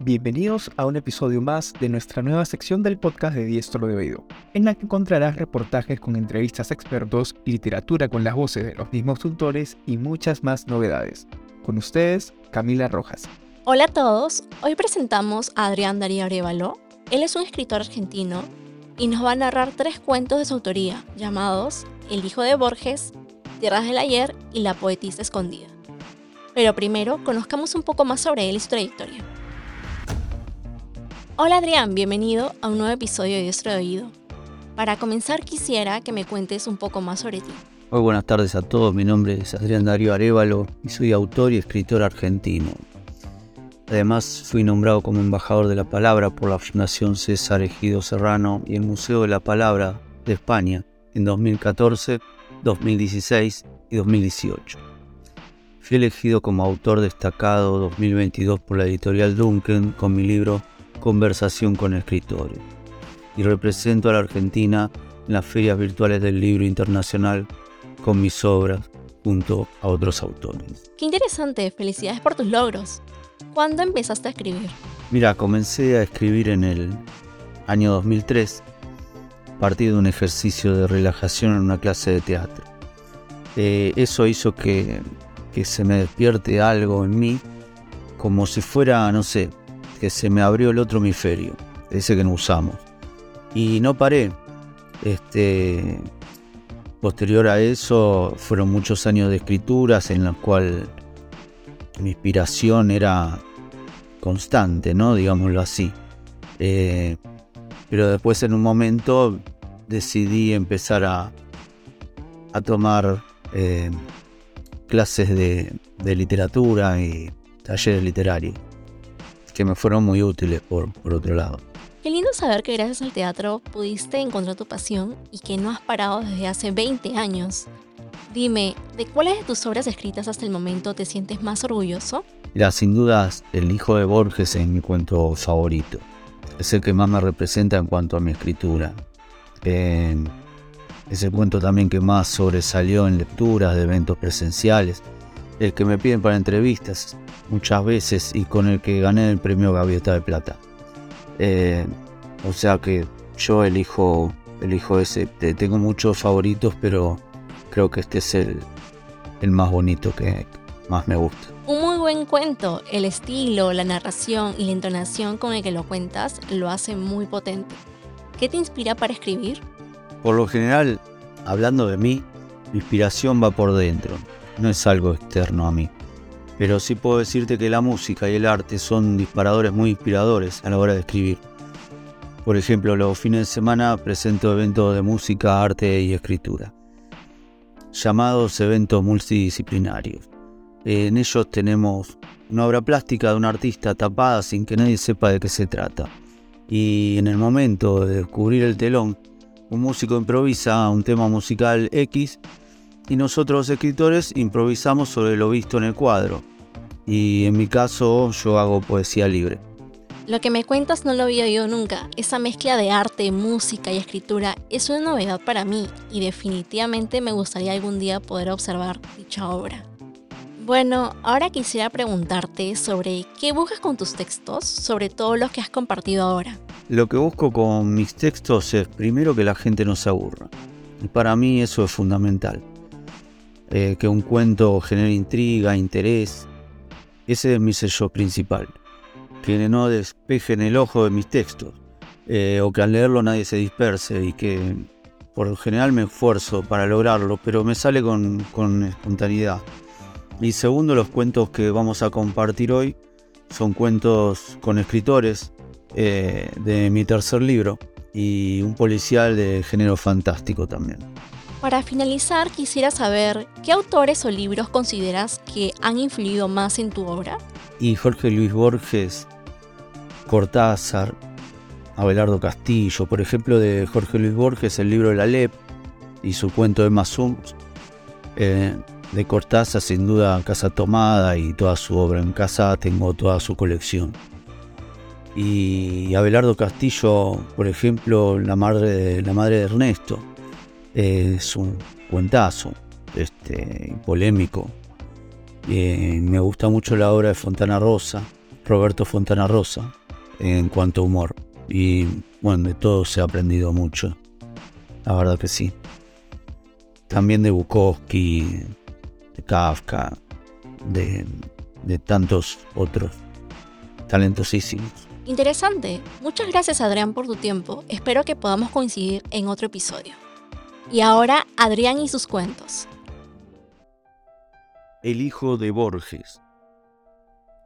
Bienvenidos a un episodio más de nuestra nueva sección del podcast de Diestro de Oído, en la que encontrarás reportajes con entrevistas a expertos, literatura con las voces de los mismos autores y muchas más novedades. Con ustedes, Camila Rojas. Hola a todos, hoy presentamos a Adrián Darío Arevalo. Él es un escritor argentino y nos va a narrar tres cuentos de su autoría, llamados El hijo de Borges, Tierras del Ayer y La poetisa escondida. Pero primero, conozcamos un poco más sobre él y su trayectoria. Hola Adrián, bienvenido a un nuevo episodio de Diestro de Oído. Para comenzar quisiera que me cuentes un poco más sobre ti. Muy buenas tardes a todos, mi nombre es Adrián Darío Arevalo y soy autor y escritor argentino. Además fui nombrado como embajador de la palabra por la Fundación César Ejido Serrano y el Museo de la Palabra de España en 2014, 2016 y 2018. Fui elegido como autor destacado 2022 por la editorial Duncan con mi libro conversación con escritores y represento a la Argentina en las ferias virtuales del libro internacional con mis obras junto a otros autores. Qué interesante, felicidades por tus logros. ¿Cuándo empezaste a escribir? Mira, comencé a escribir en el año 2003, a partir de un ejercicio de relajación en una clase de teatro. Eh, eso hizo que, que se me despierte algo en mí, como si fuera, no sé, que se me abrió el otro hemisferio, ese que no usamos. Y no paré. Este, posterior a eso fueron muchos años de escrituras en los cuales mi inspiración era constante, ¿no? Digámoslo así. Eh, pero después en un momento decidí empezar a, a tomar eh, clases de, de literatura y talleres literarios que me fueron muy útiles por, por otro lado. Qué lindo saber que gracias al teatro pudiste encontrar tu pasión y que no has parado desde hace 20 años. Dime, ¿de cuáles de tus obras escritas hasta el momento te sientes más orgulloso? Mira, sin dudas, El hijo de Borges es mi cuento favorito. Es el que más me representa en cuanto a mi escritura. Eh, es el cuento también que más sobresalió en lecturas de eventos presenciales. El que me piden para entrevistas muchas veces y con el que gané el premio Gaviota de Plata. Eh, o sea que yo elijo, elijo ese. Tengo muchos favoritos, pero creo que este es el, el más bonito que más me gusta. Un muy buen cuento. El estilo, la narración y la entonación con el que lo cuentas lo hace muy potente. ¿Qué te inspira para escribir? Por lo general, hablando de mí, mi inspiración va por dentro, no es algo externo a mí pero sí puedo decirte que la música y el arte son disparadores muy inspiradores a la hora de escribir. Por ejemplo, los fines de semana presento eventos de música, arte y escritura, llamados eventos multidisciplinarios. En ellos tenemos una obra plástica de un artista tapada sin que nadie sepa de qué se trata. Y en el momento de descubrir el telón, un músico improvisa un tema musical X y nosotros los escritores improvisamos sobre lo visto en el cuadro. Y en mi caso yo hago poesía libre. Lo que me cuentas no lo había oído nunca. Esa mezcla de arte, música y escritura es una novedad para mí y definitivamente me gustaría algún día poder observar dicha obra. Bueno, ahora quisiera preguntarte sobre qué buscas con tus textos, sobre todo los que has compartido ahora. Lo que busco con mis textos es primero que la gente no se aburra. Y para mí eso es fundamental. Eh, que un cuento genere intriga, interés. Ese es mi sello principal. Que no despejen el ojo de mis textos. Eh, o que al leerlo nadie se disperse y que por lo general me esfuerzo para lograrlo, pero me sale con, espontaneidad. Y segundo, los cuentos que vamos a compartir hoy son cuentos con escritores eh, de mi tercer libro y un policial de género fantástico también. Para finalizar, quisiera saber qué autores o libros consideras que han influido más en tu obra. Y Jorge Luis Borges, Cortázar, Abelardo Castillo, por ejemplo, de Jorge Luis Borges, el libro de La Lep y su cuento de Masum. Eh, de Cortázar, sin duda, Casa Tomada y toda su obra. En casa tengo toda su colección. Y Abelardo Castillo, por ejemplo, la madre la madre de Ernesto es un cuentazo, este, polémico. me gusta mucho la obra de Fontana Rosa, Roberto Fontana Rosa en cuanto a humor. Y bueno, de todo se ha aprendido mucho. La verdad que sí. También de Bukowski, de Kafka, de, de tantos otros talentosísimos. Interesante. Muchas gracias Adrián por tu tiempo. Espero que podamos coincidir en otro episodio. Y ahora Adrián y sus cuentos. El hijo de Borges.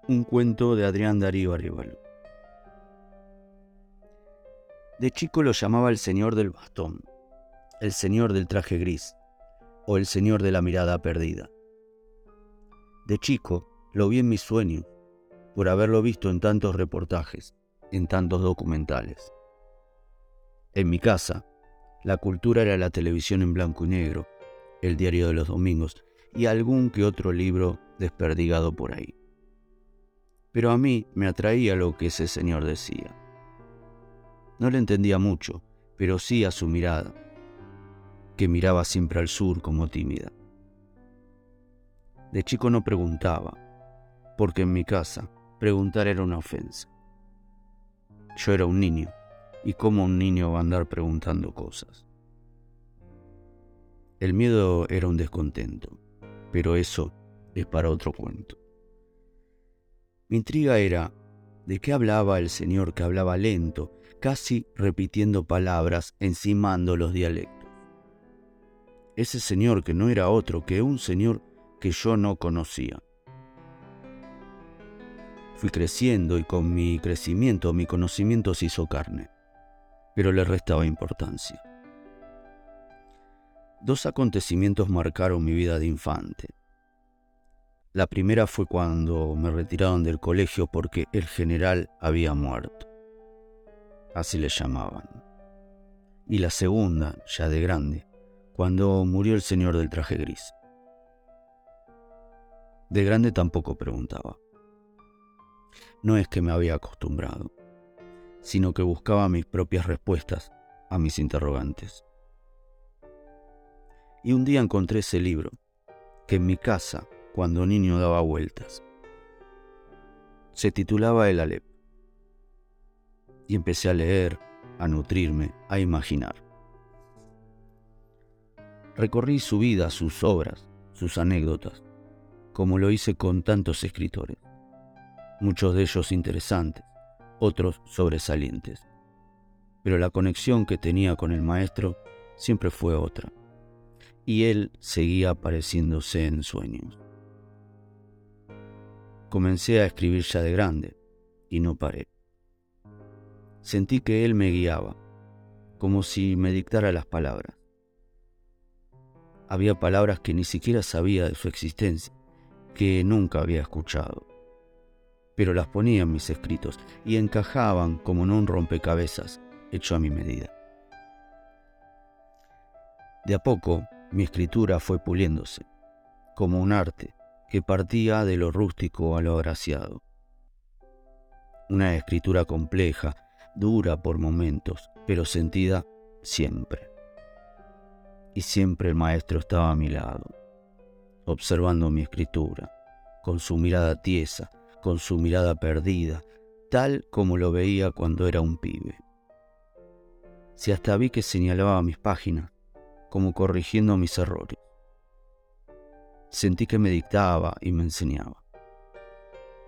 Un cuento de Adrián Darío Arevalo. De chico lo llamaba el señor del bastón, el señor del traje gris o el señor de la mirada perdida. De chico lo vi en mis sueños, por haberlo visto en tantos reportajes, en tantos documentales. En mi casa, la cultura era la televisión en blanco y negro, el diario de los domingos y algún que otro libro desperdigado por ahí. Pero a mí me atraía lo que ese señor decía. No le entendía mucho, pero sí a su mirada, que miraba siempre al sur como tímida. De chico no preguntaba, porque en mi casa preguntar era una ofensa. Yo era un niño, y cómo un niño va a andar preguntando cosas. El miedo era un descontento, pero eso es para otro cuento. Mi intriga era de qué hablaba el señor que hablaba lento, casi repitiendo palabras, encimando los dialectos. Ese señor que no era otro que un señor que yo no conocía. Fui creciendo y con mi crecimiento mi conocimiento se hizo carne pero le restaba importancia. Dos acontecimientos marcaron mi vida de infante. La primera fue cuando me retiraron del colegio porque el general había muerto. Así le llamaban. Y la segunda, ya de grande, cuando murió el señor del traje gris. De grande tampoco preguntaba. No es que me había acostumbrado sino que buscaba mis propias respuestas a mis interrogantes. Y un día encontré ese libro, que en mi casa, cuando niño daba vueltas. Se titulaba El Alep. Y empecé a leer, a nutrirme, a imaginar. Recorrí su vida, sus obras, sus anécdotas, como lo hice con tantos escritores, muchos de ellos interesantes, otros sobresalientes. Pero la conexión que tenía con el maestro siempre fue otra, y él seguía apareciéndose en sueños. Comencé a escribir ya de grande, y no paré. Sentí que él me guiaba, como si me dictara las palabras. Había palabras que ni siquiera sabía de su existencia, que nunca había escuchado pero las ponía en mis escritos y encajaban como en un rompecabezas hecho a mi medida. De a poco mi escritura fue puliéndose, como un arte que partía de lo rústico a lo agraciado. Una escritura compleja, dura por momentos, pero sentida siempre. Y siempre el maestro estaba a mi lado, observando mi escritura, con su mirada tiesa, con su mirada perdida, tal como lo veía cuando era un pibe. Si hasta vi que señalaba mis páginas, como corrigiendo mis errores. Sentí que me dictaba y me enseñaba.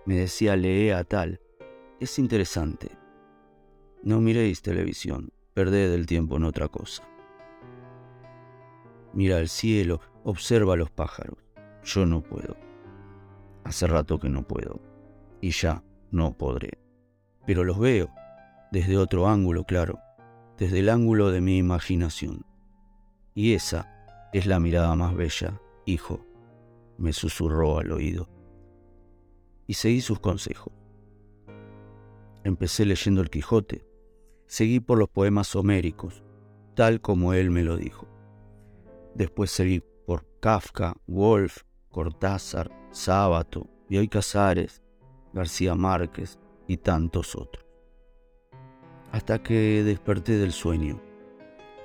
Me decía, lee a tal. Es interesante. No miréis televisión, perded el tiempo en otra cosa. Mira el cielo, observa los pájaros. Yo no puedo. Hace rato que no puedo y ya no podré. Pero los veo desde otro ángulo, claro, desde el ángulo de mi imaginación. Y esa es la mirada más bella, hijo, me susurró al oído. Y seguí sus consejos. Empecé leyendo el Quijote, seguí por los poemas homéricos, tal como él me lo dijo. Después seguí por Kafka, Wolf, Cortázar, Sábato, Bioy Casares, García Márquez y tantos otros. Hasta que desperté del sueño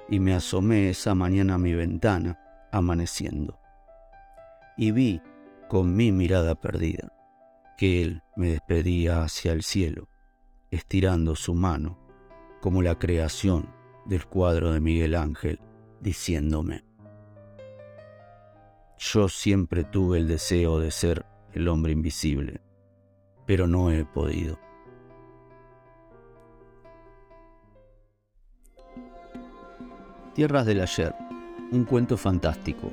y me asomé esa mañana a mi ventana, amaneciendo, y vi con mi mirada perdida que él me despedía hacia el cielo, estirando su mano, como la creación del cuadro de Miguel Ángel, diciéndome, yo siempre tuve el deseo de ser el hombre invisible, pero no he podido. Tierras del Ayer, un cuento fantástico.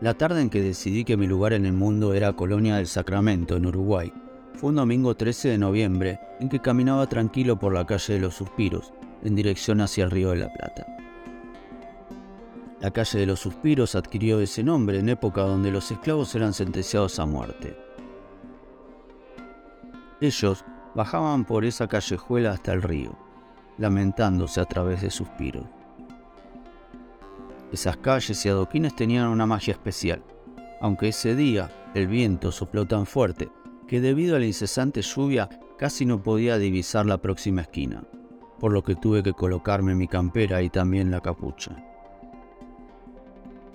La tarde en que decidí que mi lugar en el mundo era Colonia del Sacramento, en Uruguay, fue un domingo 13 de noviembre en que caminaba tranquilo por la calle de los Suspiros, en dirección hacia el Río de la Plata. La calle de los Suspiros adquirió ese nombre en época donde los esclavos eran sentenciados a muerte. Ellos bajaban por esa callejuela hasta el río, lamentándose a través de suspiros. Esas calles y adoquines tenían una magia especial, aunque ese día el viento sopló tan fuerte que debido a la incesante lluvia casi no podía divisar la próxima esquina, por lo que tuve que colocarme mi campera y también la capucha.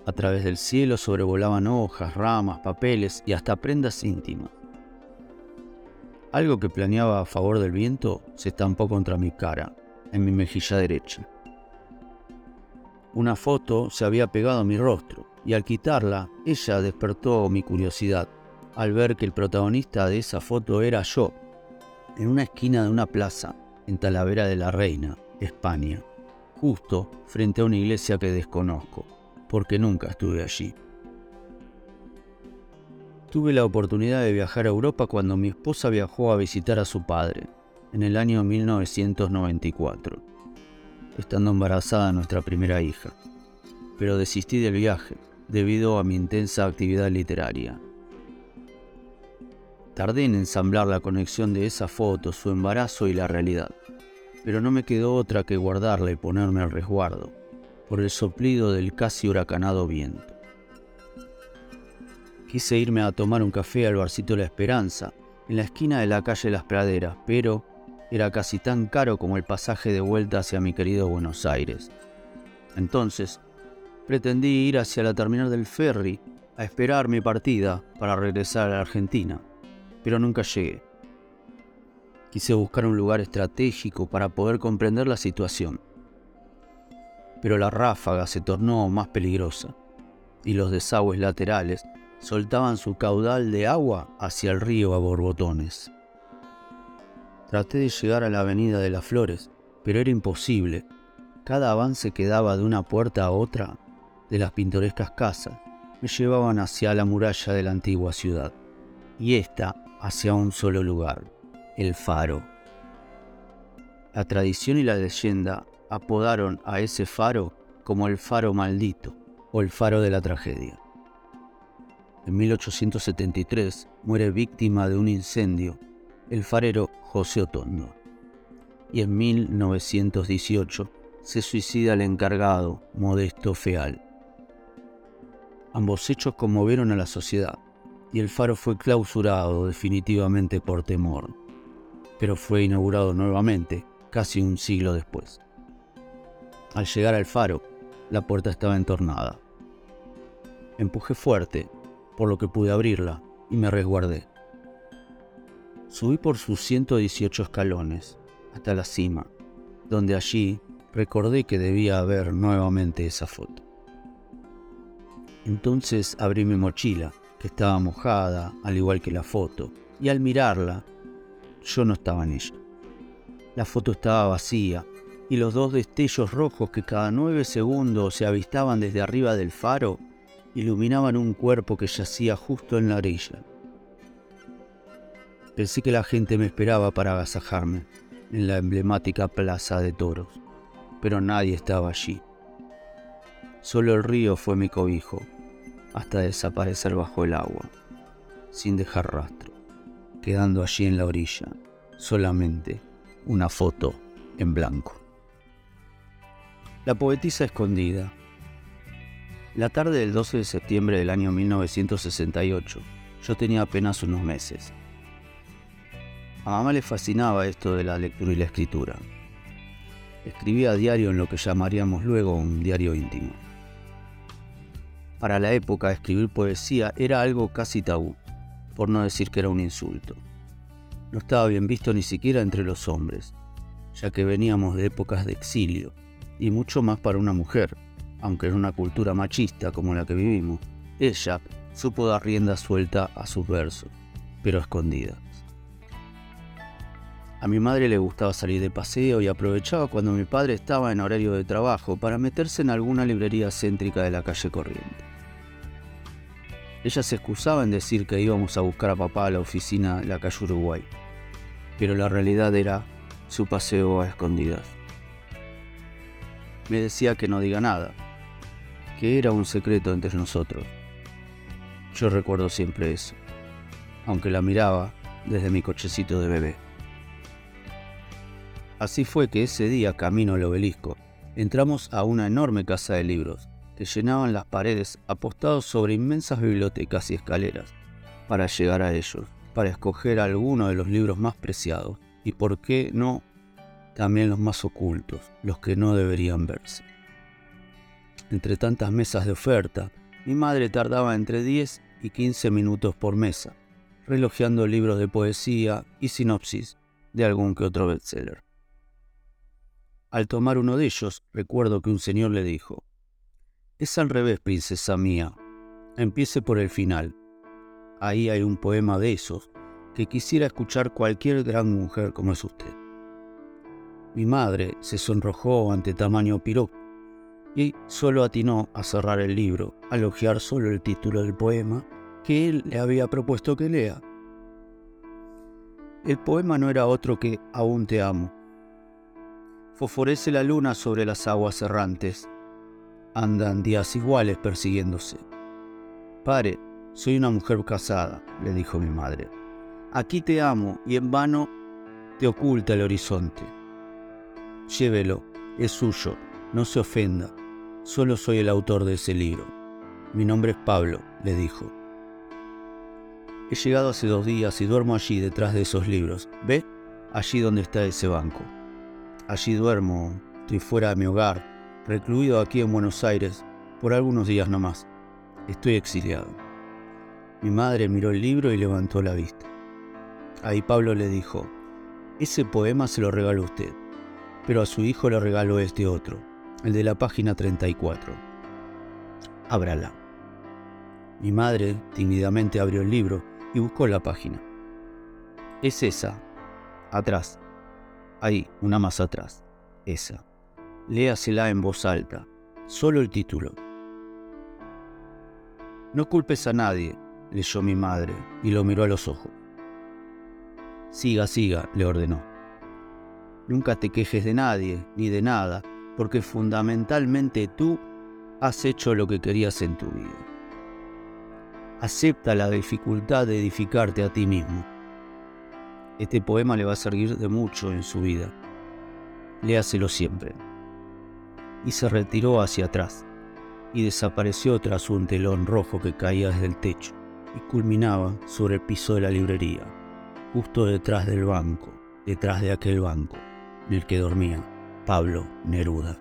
A través del cielo sobrevolaban hojas, ramas, papeles y hasta prendas íntimas. Algo que planeaba a favor del viento se estampó contra mi cara, en mi mejilla derecha. Una foto se había pegado a mi rostro y al quitarla, ella despertó mi curiosidad al ver que el protagonista de esa foto era yo, en una esquina de una plaza, en Talavera de la Reina, España, justo frente a una iglesia que desconozco porque nunca estuve allí. Tuve la oportunidad de viajar a Europa cuando mi esposa viajó a visitar a su padre, en el año 1994, estando embarazada nuestra primera hija. Pero desistí del viaje debido a mi intensa actividad literaria. Tardé en ensamblar la conexión de esa foto, su embarazo y la realidad, pero no me quedó otra que guardarla y ponerme al resguardo por el soplido del casi huracanado viento. Quise irme a tomar un café al barcito La Esperanza, en la esquina de la calle Las Praderas, pero era casi tan caro como el pasaje de vuelta hacia mi querido Buenos Aires. Entonces, pretendí ir hacia la terminal del ferry a esperar mi partida para regresar a la Argentina, pero nunca llegué. Quise buscar un lugar estratégico para poder comprender la situación pero la ráfaga se tornó más peligrosa y los desagües laterales soltaban su caudal de agua hacia el río a borbotones. Traté de llegar a la avenida de las Flores, pero era imposible. Cada avance que daba de una puerta a otra de las pintorescas casas me llevaban hacia la muralla de la antigua ciudad, y esta hacia un solo lugar, el faro. La tradición y la leyenda apodaron a ese faro como el faro maldito o el faro de la tragedia. En 1873 muere víctima de un incendio el farero José Otondo y en 1918 se suicida el encargado Modesto Feal. Ambos hechos conmovieron a la sociedad y el faro fue clausurado definitivamente por temor, pero fue inaugurado nuevamente casi un siglo después. Al llegar al faro, la puerta estaba entornada. Empujé fuerte, por lo que pude abrirla, y me resguardé. Subí por sus 118 escalones, hasta la cima, donde allí recordé que debía haber nuevamente esa foto. Entonces abrí mi mochila, que estaba mojada, al igual que la foto, y al mirarla, yo no estaba en ella. La foto estaba vacía y los dos destellos rojos que cada nueve segundos se avistaban desde arriba del faro iluminaban un cuerpo que yacía justo en la orilla. Pensé que la gente me esperaba para agasajarme en la emblemática plaza de toros, pero nadie estaba allí. Solo el río fue mi cobijo, hasta desaparecer bajo el agua, sin dejar rastro, quedando allí en la orilla, solamente una foto en blanco. La poetisa escondida. La tarde del 12 de septiembre del año 1968, yo tenía apenas unos meses. A mamá le fascinaba esto de la lectura y la escritura. Escribía a diario en lo que llamaríamos luego un diario íntimo. Para la época, escribir poesía era algo casi tabú. por no decir que era un insulto. No estaba bien visto ni siquiera entre los hombres, ya que veníamos de épocas de exilio, y mucho más para una mujer, aunque en una cultura machista como la que vivimos, ella supo dar rienda suelta a sus versos, pero escondida. A mi madre le gustaba salir de paseo y aprovechaba cuando mi padre estaba en horario de trabajo para meterse en alguna librería céntrica de la calle corriente. Ella se excusaba en decir que íbamos a buscar a papá a la oficina de la calle Uruguay, pero la realidad era su paseo a escondidas. Me decía que no diga nada, que era un secreto entre nosotros. Yo recuerdo siempre eso, aunque la miraba desde mi cochecito de bebé. Así fue que ese día, camino al obelisco, entramos a una enorme casa de libros que llenaban las paredes apostados sobre inmensas bibliotecas y escaleras, para llegar a ellos, para escoger alguno de los libros más preciados y, por qué no, también los más ocultos, los que no deberían verse. Entre tantas mesas de oferta, mi madre tardaba entre 10 y 15 minutos por mesa, relojeando libros de poesía y sinopsis de algún que otro bestseller. Al tomar uno de ellos, recuerdo que un señor le dijo, Es al revés, princesa mía. Empiece por el final. Ahí hay un poema de esos que quisiera escuchar cualquier gran mujer como es usted. Mi madre se sonrojó ante tamaño piropo y solo atinó a cerrar el libro, a elogiar solo el título del poema que él le había propuesto que lea. El poema no era otro que Aún te amo, Fosforece la luna sobre las aguas errantes. Andan días iguales persiguiéndose. Pare, soy una mujer casada, le dijo mi madre. Aquí te amo y en vano te oculta el horizonte. Llévelo, es suyo, no se ofenda. Solo soy el autor de ese libro. Mi nombre es Pablo, le dijo. He llegado hace dos días y duermo allí detrás de esos libros. ¿Ve? Allí donde está ese banco. Allí duermo, estoy fuera de mi hogar, recluido aquí en Buenos Aires, por algunos días nomás. Estoy exiliado. Mi madre miró el libro y levantó la vista. Ahí Pablo le dijo, ese poema se lo regaló usted, pero a su hijo le regaló este otro, el de la página 34. Ábrala. Mi madre tímidamente abrió el libro y buscó la página. Es esa, atrás, Ahí, una más atrás. Esa. Léasela en voz alta. Solo el título. No culpes a nadie, leyó mi madre y lo miró a los ojos. Siga, siga, le ordenó. Nunca te quejes de nadie ni de nada, porque fundamentalmente tú has hecho lo que querías en tu vida. Acepta la dificultad de edificarte a ti mismo este poema le va a servir de mucho en su vida. Léaselo siempre. Y se retiró hacia atrás y desapareció tras un telón rojo que caía desde el techo y culminaba sobre el piso de la librería, justo detrás del banco, detrás de aquel banco en el que dormía Pablo Neruda.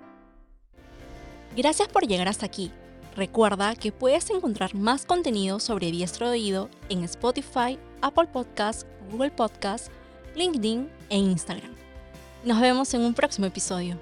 Gracias por llegar hasta aquí. Recuerda que puedes encontrar más contenido sobre Diestro de Oído en Spotify, Apple Podcasts, Google Podcast, LinkedIn e Instagram. Nos vemos en un próximo episodio.